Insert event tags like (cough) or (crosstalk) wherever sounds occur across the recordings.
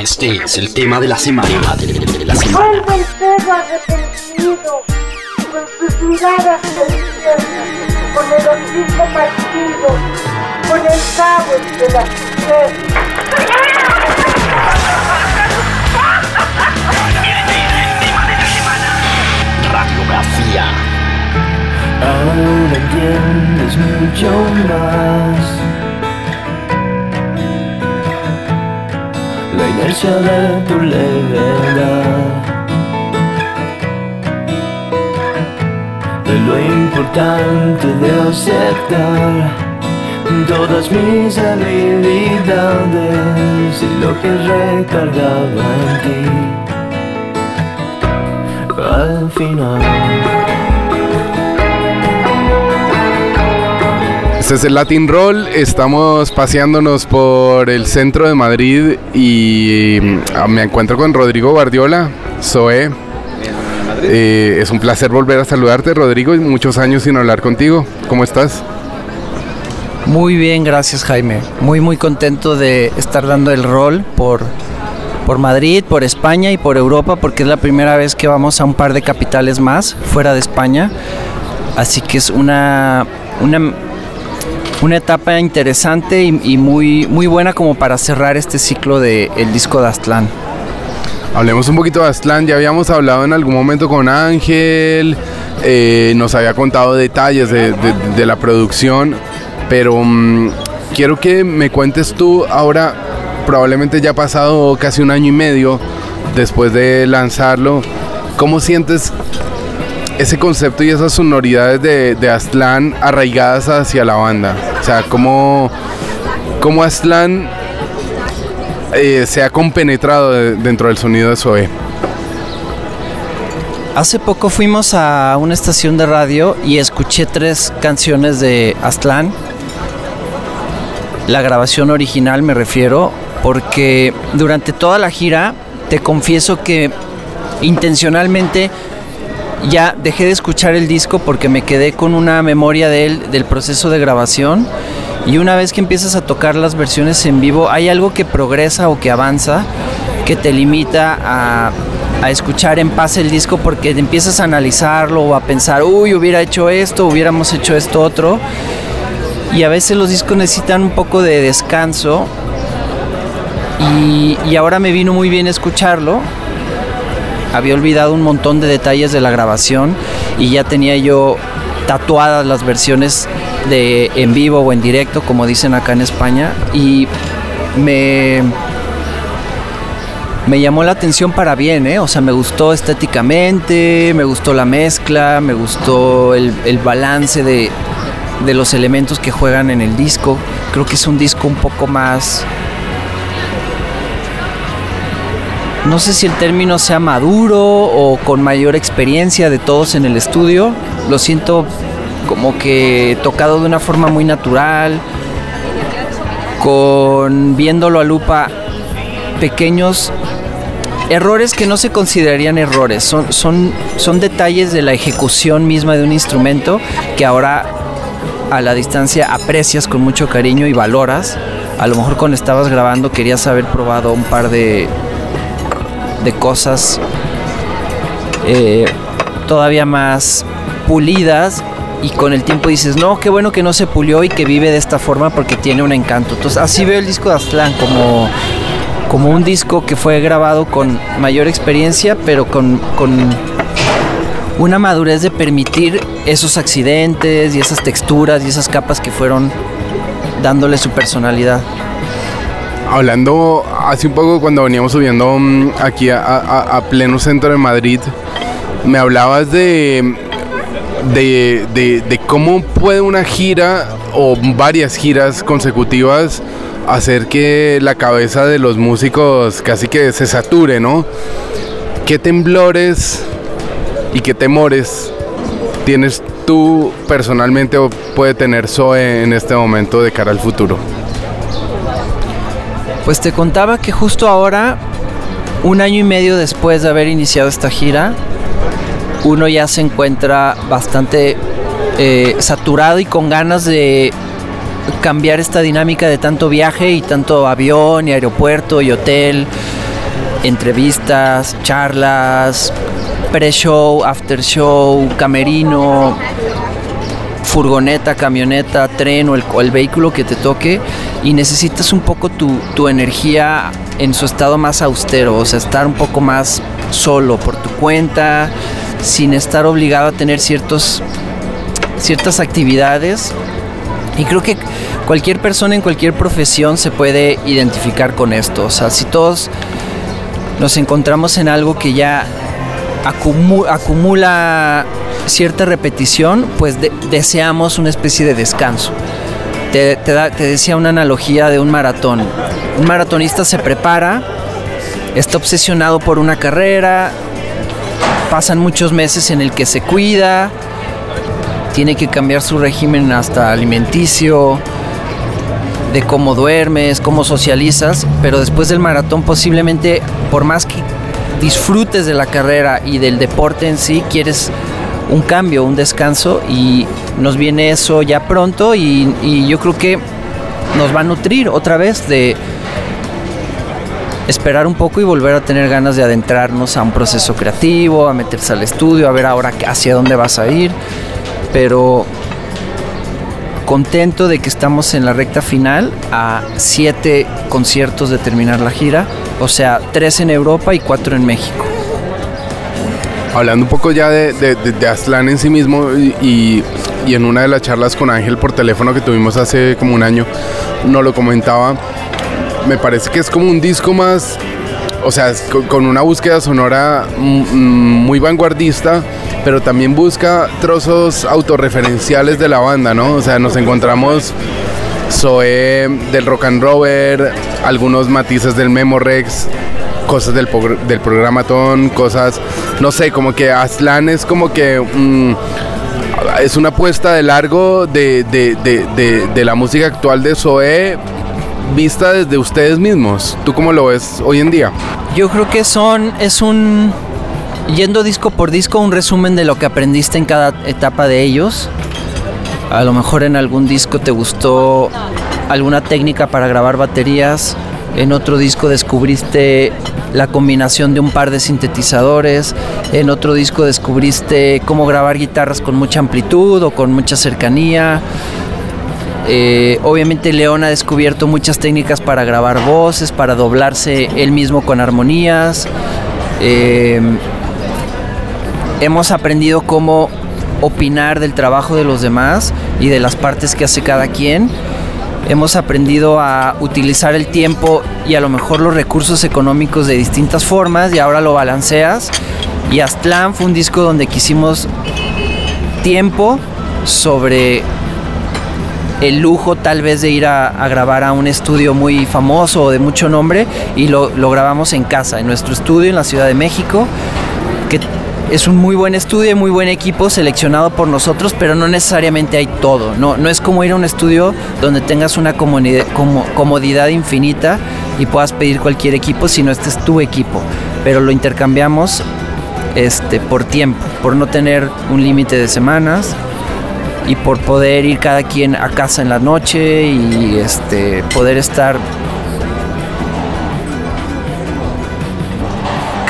Este es el tema de la semana. De la semana. Vuelve el perro arrepentido, con sus miradas deliciosas, con el hocico partido, con el cabo de las pies. Radiografía. Ahora entiendes mucho más inercia de tu levedad. De lo importante de aceptar Todas mis habilidades Y lo que recargaba en ti. Al final Este es el Latin Roll, estamos paseándonos por el centro de Madrid y mm, me encuentro con Rodrigo Guardiola, Zoe. Eh, es un placer volver a saludarte, Rodrigo, y muchos años sin hablar contigo. ¿Cómo estás? Muy bien, gracias Jaime. Muy muy contento de estar dando el rol por, por Madrid, por España y por Europa, porque es la primera vez que vamos a un par de capitales más fuera de España. Así que es una, una, una etapa interesante y, muy, muy buena como para cerrar este ciclo del el disco de Aztlán. Hablemos un poquito de Aztlán, ya habíamos hablado en algún momento con Ángel, eh, nos había contado detalles de, de- de la producción, pero mm, quiero que me cuentes tú ahora, probablemente ya ha pasado casi un año y medio después de lanzarlo, ¿cómo sientes ese concepto y esas sonoridades de, de Aztlán arraigadas hacia la banda? O sea, ¿cómo, cómo Aztlán eh, se ha compenetrado de- dentro del sonido de Zoe? Hace poco fuimos a una estación de radio y escuché tres canciones de Aztlán. La grabación original me refiero, porque durante toda la gira te confieso que intencionalmente ya dejé de escuchar el disco porque me quedé con una memoria de él, del proceso de grabación. Y una vez que empiezas a tocar las versiones en vivo, hay algo que progresa o que avanza que te limita a, a escuchar en paz el disco porque empiezas a analizarlo o a pensar, uy, hubiera hecho esto, hubiéramos hecho esto otro. Y a veces los discos necesitan un poco de descanso. Y, y ahora me vino muy bien escucharlo. Había olvidado un montón de detalles de la grabación y ya tenía yo tatuadas las versiones de en vivo o en directo, como dicen acá en España. Y me, me llamó la atención para bien, ¿eh? O sea, me gustó estéticamente, me gustó la mezcla, me gustó el, balance de, de los elementos que juegan en el disco. Creo que es un disco un poco más... No sé si el término sea maduro o con mayor experiencia de todos en el estudio. Lo siento como que tocado de una forma muy natural, con viéndolo a lupa pequeños errores que no se considerarían errores, son, son, son detalles de la ejecución misma de un instrumento que ahora a la distancia aprecias con mucho cariño y valoras. A lo mejor cuando estabas grabando querías haber probado un par de, de cosas eh, todavía más pulidas y con el tiempo dices, no, qué bueno que no se pulió y que vive de esta forma porque tiene un encanto. Entonces así veo el disco de Aztlán como, como un disco que fue grabado con mayor experiencia, pero con, con una madurez de permitir esos accidentes y esas texturas y esas capas que fueron dándole su personalidad. Hablando hace un poco cuando veníamos subiendo mm, aquí a, pleno centro de Madrid, me hablabas de, de, de- de cómo puede una gira o varias giras consecutivas hacer que la cabeza de los músicos casi que se sature, ¿no? ¿Qué temblores y qué temores tienes tú personalmente o puede tener Zoe en este momento de cara al futuro? Pues te contaba que justo ahora, un año y medio después de haber iniciado esta gira, uno ya se encuentra bastante eh, saturado y con ganas de cambiar esta dinámica de tanto viaje y tanto avión y aeropuerto y hotel entrevistas, charlas, pre-show, after show, camerino, furgoneta, camioneta, tren o el, vehículo que te toque y necesitas un poco tu, tu energía en su estado más austero, o sea, estar un poco más solo por tu cuenta, sin estar obligado a tener ciertos, ciertas actividades. Y creo que cualquier persona en cualquier profesión se puede identificar con esto. O sea, si todos nos encontramos en algo que ya acumu- acumula cierta repetición, pues de- deseamos una especie de descanso. Te da- te decía una analogía de un maratón. Un maratonista se prepara, está obsesionado por una carrera, pasan muchos meses en el que se cuida, tiene que cambiar su régimen hasta alimenticio, de cómo duermes, cómo socializas, pero después del maratón posiblemente, por más que disfrutes de la carrera y del deporte en sí, quieres un cambio, un descanso y nos viene eso ya pronto y, yo creo que nos va a nutrir otra vez de esperar un poco y volver a tener ganas de adentrarnos a un proceso creativo, a meterse al estudio, a ver ahora hacia dónde vas a ir, pero contento de que estamos en la recta final a siete conciertos de terminar la gira, o sea, tres en Europa y cuatro en México. Hablando un poco ya de, de, de- Aztlán en sí mismo y, y- en una de las charlas con Ángel por teléfono que tuvimos hace como un año, nos lo comentaba, me parece que es como un disco más, o sea, con una búsqueda sonora muy vanguardista, pero también busca trozos autorreferenciales de la banda, ¿no? O sea, nos encontramos Zoe del rock and roller, algunos matices del Memorex, cosas del, del programatón, cosas, no sé, como que Aslan es como que mm, es una apuesta de largo de, de- de- de- la música actual de Zoe vista desde ustedes mismos. ¿Tú cómo lo ves hoy en día? Yo creo que son, es un, yendo disco por disco, un resumen de lo que aprendiste en cada etapa de ellos. A lo mejor en algún disco te gustó alguna técnica para grabar baterías, en otro disco descubriste la combinación de un par de sintetizadores, en otro disco descubriste cómo grabar guitarras con mucha amplitud o con mucha cercanía. Eh, obviamente León ha descubierto muchas técnicas para grabar voces, para doblarse él mismo con armonías. Eh, hemos aprendido cómo opinar del trabajo de los demás y de las partes que hace cada quien. Hemos aprendido a utilizar el tiempo y a lo mejor los recursos económicos de distintas formas y ahora lo balanceas. Y Aztlán fue un disco donde quisimos tiempo sobre el lujo tal vez de ir a, grabar a un estudio muy famoso o de mucho nombre y lo, grabamos en casa, en nuestro estudio en la Ciudad de México, es un muy buen estudio y muy buen equipo seleccionado por nosotros, pero no necesariamente hay todo, no, no es como ir a un estudio donde tengas una comunidad- como- comodidad infinita y puedas pedir cualquier equipo, sino este es tu equipo, pero lo intercambiamos este, por tiempo, por no tener un límite de semanas y por poder ir cada quien a casa en la noche y este poder estar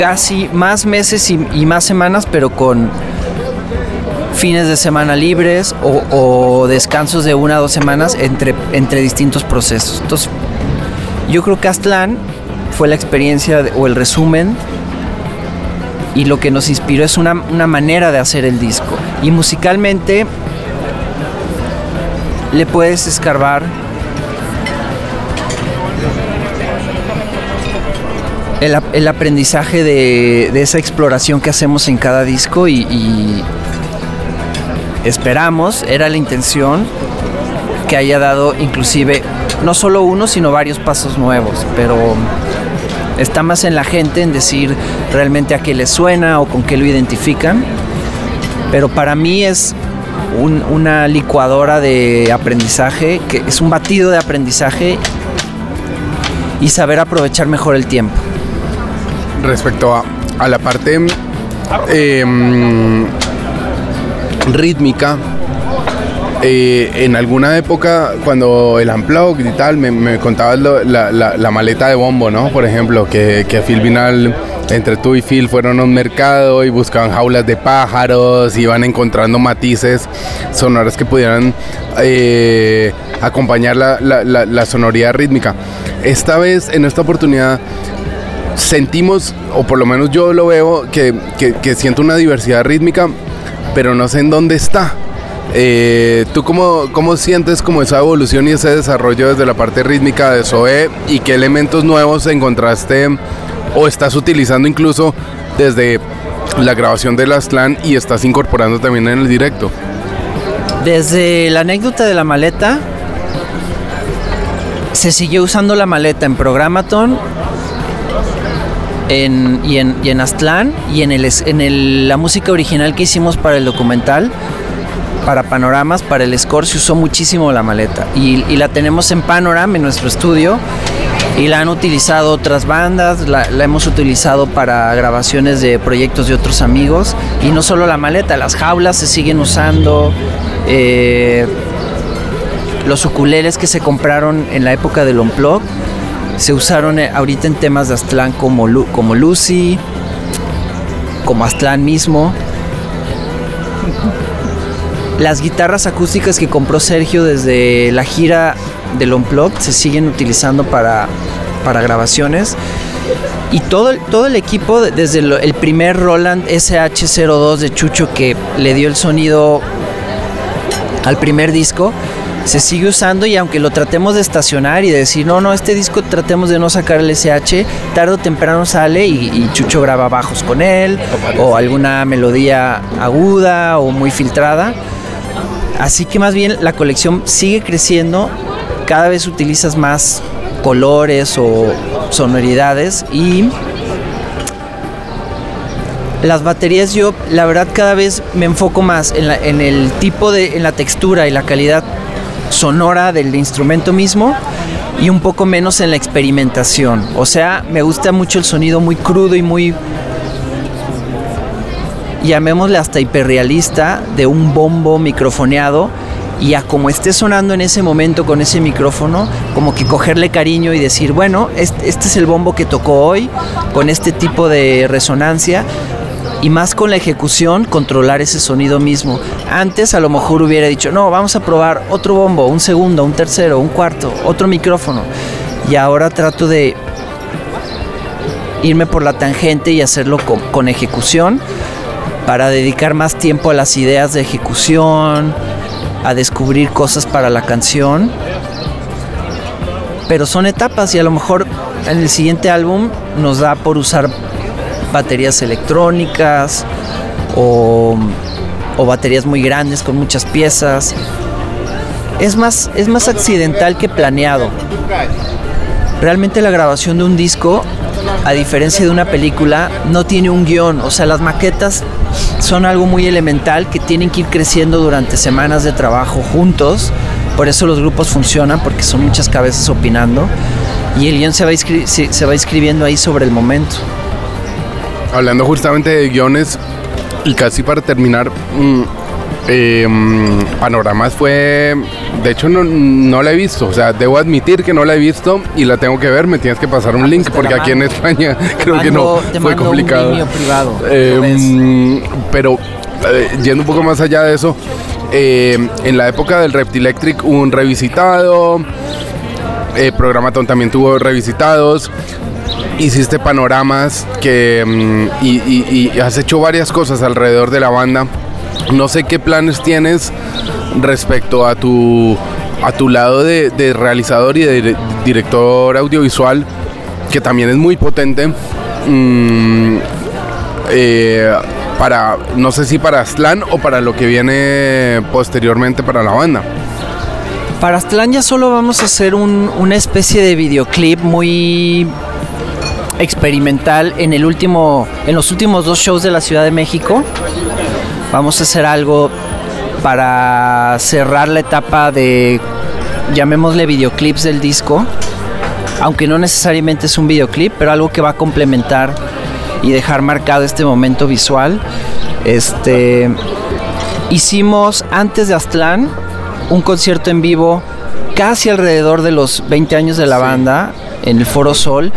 casi más meses y, más semanas pero con fines de semana libres o, descansos de una o dos semanas entre, entre distintos procesos. Entonces yo creo que Aztlán fue la experiencia o el resumen y lo que nos inspiró es una, una manera de hacer el disco. Y musicalmente le puedes escarbar el, el aprendizaje de, de esa exploración que hacemos en cada disco y, esperamos, era la intención, que haya dado inclusive no solo uno, sino varios pasos nuevos, pero está más en la gente en decir realmente a qué les suena o con qué lo identifican. Pero para mí es un- una licuadora de aprendizaje, que es un batido de aprendizaje y saber aprovechar mejor el tiempo. Respecto a, a la parte mm, rítmica, eh, en alguna época, cuando el Unplugged y tal, me, me contabas la, la- maleta de bombo, ¿no? Por ejemplo, que, que Phil Vinal, entre tú y Phil, fueron a un mercado y buscaban jaulas de pájaros, iban encontrando matices sonoras que pudieran eh, acompañar la- la sonoridad rítmica. Esta vez, en esta oportunidad, sentimos, o por lo menos yo lo veo, que, que- siento una diversidad rítmica, pero no sé en dónde está. Eh, ¿Tú cómo, cómo sientes como esa evolución y ese desarrollo desde la parte rítmica de Zoe y qué elementos nuevos encontraste o estás utilizando incluso desde la grabación de las clan y estás incorporando también en el directo? Desde la anécdota de la maleta, se siguió usando la maleta en Programaton en, y, en, y en Aztlán y en, el, en el- la música original que hicimos para el documental, para panoramas, para el score, se usó muchísimo la maleta. Y, y la tenemos en Panorama, en nuestro estudio. Y la han utilizado otras bandas, la, la hemos utilizado para grabaciones de proyectos de otros amigos. Y no solo la maleta, las jaulas se siguen usando. eh, los ukuleles que se compraron en la época del Unplug se usaron eh, ahorita en temas de Aztlán como, Lu- como Lucy, como Aztlán mismo. Las guitarras acústicas que compró Sergio desde la gira del Unplugged se siguen utilizando para, para grabaciones. Y todo, el- todo el equipo, de- desde el primer Roland SH02 de Chucho que le dio el sonido al primer disco, se sigue usando y aunque lo tratemos de estacionar y de decir, no, no, este disco tratemos de no sacar el SH, tarde o temprano sale y, y Chucho graba bajos con él o alguna melodía aguda o muy filtrada. Así que más bien la colección sigue creciendo, cada vez utilizas más colores o sonoridades y las baterías yo la verdad cada vez me enfoco más en, la- en el tipo de, en la textura y la calidad sonora del instrumento mismo y un poco menos en la experimentación. O sea, me gusta mucho el sonido muy crudo y muy llamémosle hasta hiperrealista, de un bombo microfoneado y a como esté sonando en ese momento con ese micrófono, como que cogerle cariño y decir, bueno, este, este es el bombo que tocó hoy, con este tipo de resonancia. Y más con la ejecución, controlar ese sonido mismo. Antes a lo mejor hubiera dicho, no, vamos a probar otro bombo, un segundo, un tercero, un cuarto, otro micrófono. Y ahora trato de irme por la tangente y hacerlo con, con ejecución para dedicar más tiempo a las ideas de ejecución, a descubrir cosas para la canción. Pero son etapas y a lo mejor en el siguiente álbum nos da por usar baterías electrónicas o, o baterías muy grandes con muchas piezas. Es más, es más accidental que planeado. Realmente la grabación de un disco, a diferencia de una película, no tiene un guion. O sea, las maquetas son algo muy elemental que tienen que ir creciendo durante semanas de trabajo juntos. Por eso los grupos funcionan, porque son muchas cabezas opinando. Y el guion se va, se va escribiendo ahí sobre el momento. Hablando justamente de guiones, y casi para terminar, mm, eh, mm, Panoramas fue. De hecho, no, no la he visto. O sea, debo admitir que no la he visto y la tengo que ver. Me tienes que pasar un Ah, link pues porque aquí en. España (laughs) creo que no fue un complicado. privado, Eh, mm, pero eh, yendo un poco más allá de eso, en la época del Reptilectric hubo un revisitado. Eh, Programaton también tuvo revisitados hiciste panoramas que mm, y, has hecho varias cosas alrededor de la banda. No sé qué planes tienes respecto a tu a tu lado de, realizador y de dire- director audiovisual, que también es muy potente. mm, eh, para no sé si para Slan o para lo que viene posteriormente para la banda. Para Aztlán ya solo vamos a hacer un- una especie de videoclip muy experimental en el último, en los últimos dos shows de la Ciudad de México. Vamos a hacer algo para cerrar la etapa de, llamémosle videoclips del disco, aunque no necesariamente es un videoclip, pero algo que va a complementar y dejar marcado este momento visual. Este, hicimos antes de Aztlán un concierto en vivo casi alrededor de los 20 años de la banda en el Foro Sol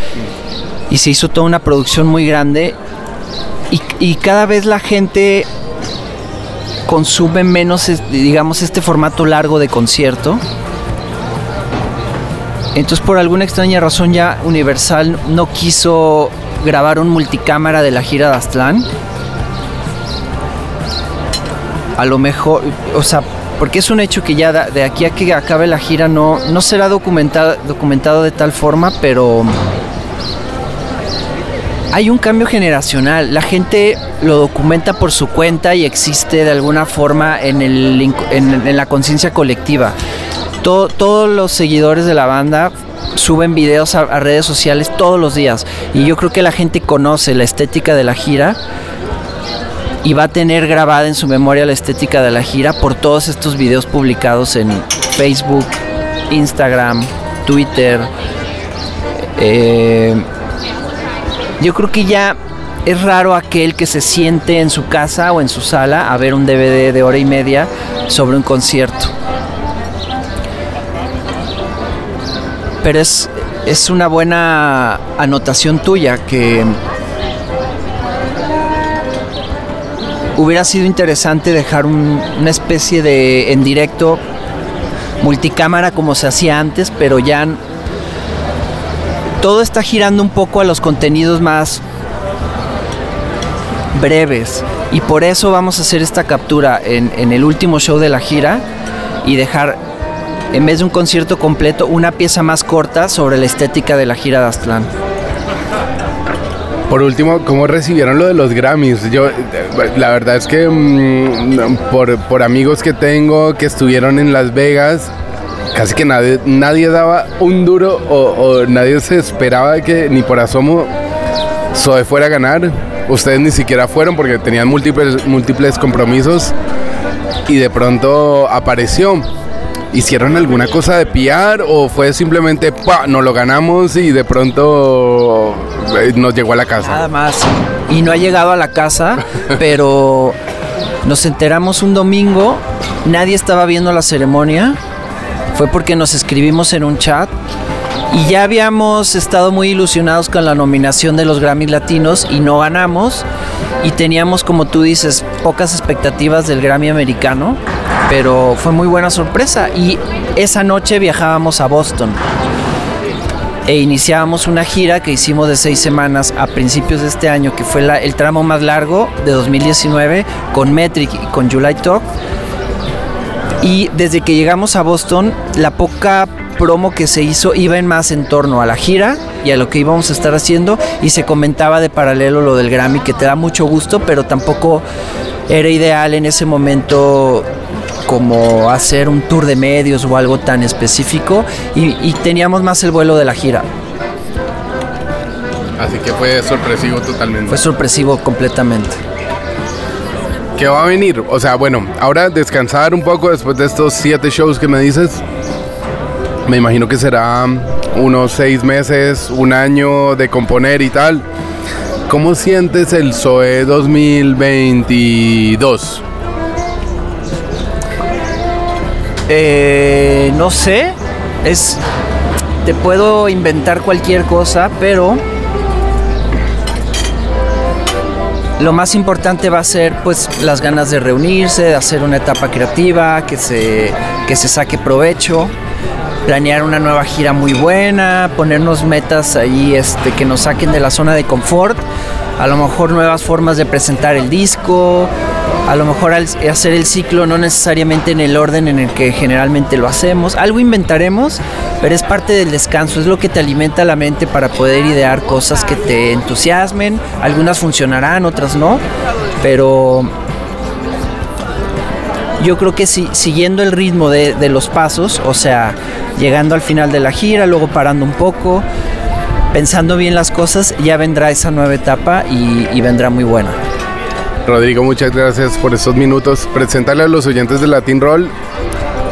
y se hizo toda una producción muy grande y, cada vez la gente consume menos, digamos, este formato largo de concierto. Entonces, por alguna extraña razón, ya Universal no quiso grabar un multicámara de la gira de Aztlán. A lo mejor, o sea, porque es un hecho que ya de aquí a que acabe la gira no, no será documentado, documentado de tal forma, pero hay un cambio generacional. La gente lo documenta por su cuenta y existe de alguna forma en, el, en, la conciencia colectiva. To- todos los seguidores de la banda suben videos a, a redes sociales todos los días y yo creo que la gente conoce la estética de la gira y va a tener grabada en su memoria la estética de la gira por todos estos videos publicados en Facebook, Instagram, Twitter. Eh, yo creo que ya es raro aquel que se siente en su casa o en su sala a ver un DVD de hora y media sobre un concierto. Pero es, es una buena anotación tuya que hubiera sido interesante dejar un- una especie de en directo multicámara como se hacía antes, pero ya todo está girando un poco a los contenidos más breves y por eso vamos a hacer esta captura en, el último show de la gira y dejar en vez de un concierto completo una pieza más corta sobre la estética de la gira de Aztlán. Por último, ¿cómo recibieron lo de los Grammys? Yo, la verdad es que mm, por amigos que tengo que estuvieron en Las Vegas, casi que nadie, nadie daba un duro o, o nadie se esperaba que ni por asomo Zoe fuera a ganar. Ustedes ni siquiera fueron porque tenían múltiples, múltiples compromisos y de pronto apareció. ¿Hicieron alguna cosa de PR o fue simplemente, pa, no lo ganamos y de pronto eh, nos llegó a la casa? Nada más. Y no ha llegado a la casa, (laughs) pero nos enteramos un domingo, nadie estaba viendo la ceremonia, fue porque nos escribimos en un chat y ya habíamos estado muy ilusionados con la nominación de los Grammys Latinos y no ganamos y teníamos, como tú dices, pocas expectativas del Grammy americano, pero fue muy buena sorpresa y esa noche viajábamos a Boston e iniciábamos una gira que hicimos de seis semanas a principios de este año, que fue el tramo más largo de 2019 con Metric y con July Talk. Y desde que llegamos a Boston, la poca promo que se hizo iba en más en torno a la gira y a lo que íbamos a estar haciendo y se comentaba de paralelo lo del Grammy que te da mucho gusto pero tampoco era ideal en ese momento como hacer un tour de medios o algo tan específico y, y teníamos más el vuelo de la gira. Así que fue sorpresivo totalmente. Fue sorpresivo completamente. ¿Qué va a venir? O sea, bueno, ahora descansar un poco después de estos siete shows que me dices. Me imagino que será unos seis meses, un año de componer y tal. ¿Cómo sientes el SOE 2022? Eh, no sé, es te puedo inventar cualquier cosa, pero lo más importante va a ser pues las ganas de reunirse, de hacer una etapa creativa, que se, que se saque provecho, planear una nueva gira muy buena, ponernos metas ahí este, que nos saquen de la zona de confort, a lo mejor nuevas formas de presentar el disco, a lo mejor hacer el ciclo no necesariamente en el orden en el que generalmente lo hacemos, algo inventaremos, pero es parte del descanso, es lo que te alimenta la mente para poder idear cosas que te entusiasmen, algunas funcionarán, otras no, pero yo creo que si, siguiendo el ritmo de, los pasos, o sea, llegando al final de la gira, luego parando un poco, pensando bien las cosas, ya vendrá esa nueva etapa y vendrá muy buena. Rodrigo, muchas gracias por estos minutos. Preséntale a los oyentes de Latin Roll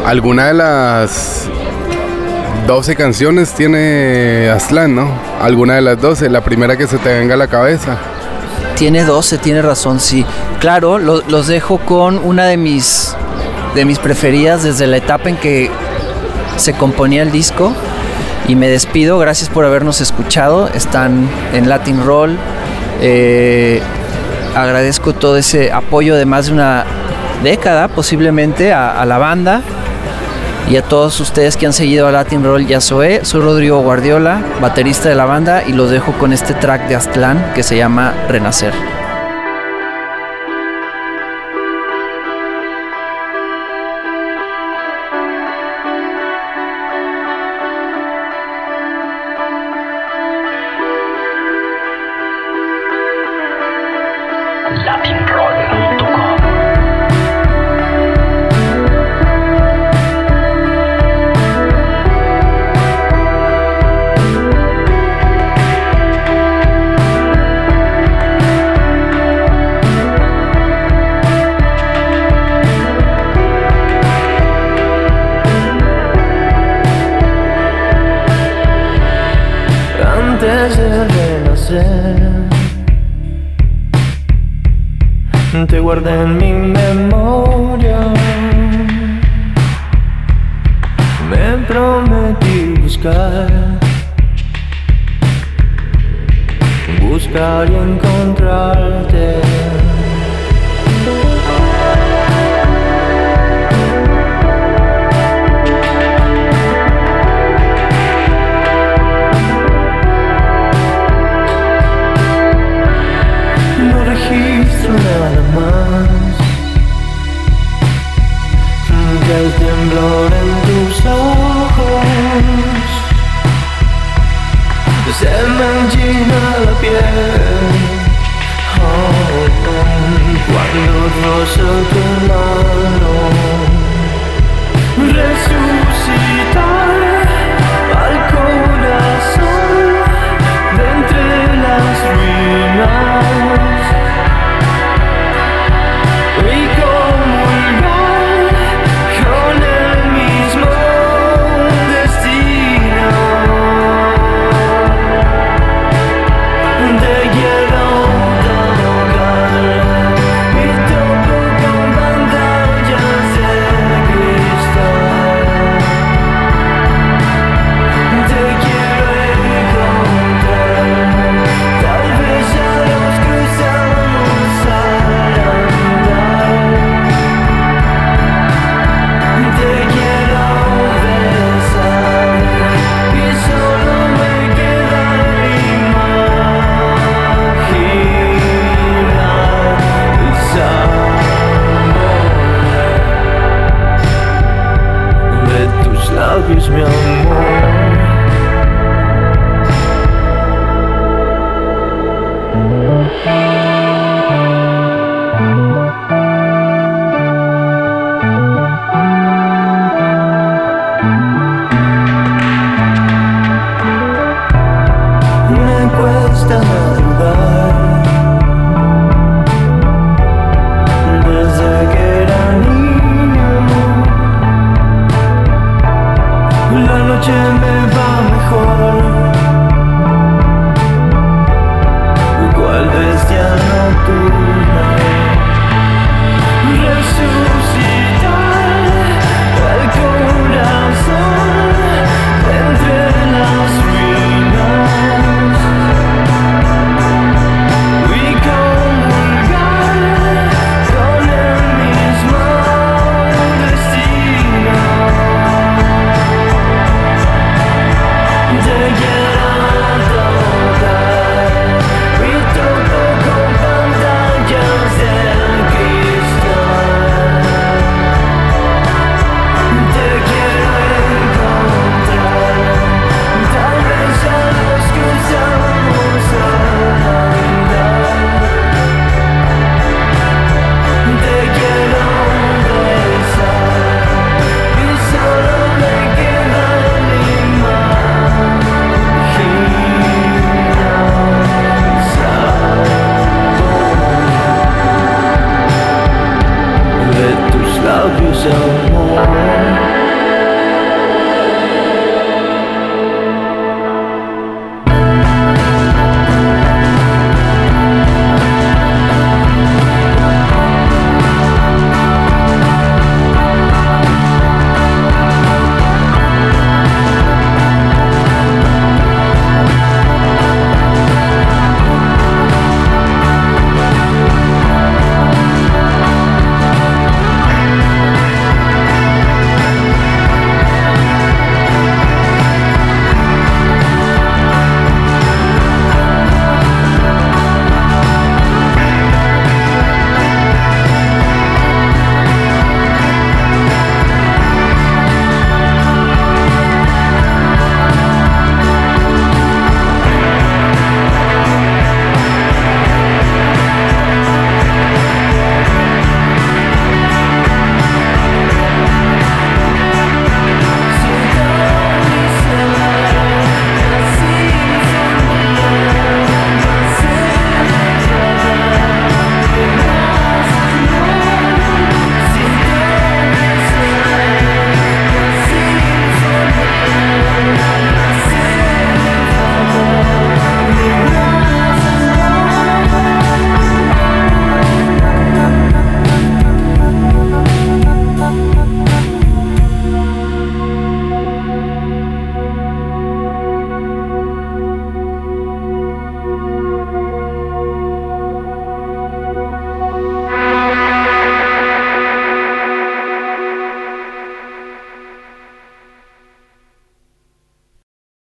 alguna de las 12 canciones tiene Aslan, ¿no? Alguna de las 12, la primera que se te venga a la cabeza. Tiene 12, tiene razón, sí. Claro, los dejo con una de mis, de mis preferidas desde la etapa en que se componía el disco. Y me despido, gracias por habernos escuchado. Están en Latin Roll. Eh, agradezco todo ese apoyo de más de una década posiblemente a, la banda y a todos ustedes que han seguido a Latin Roll y a Zoe. Soy Rodrigo Guardiola, baterista de la banda, y los dejo con este track de Aztlán que se llama Renacer. te guardes en mí.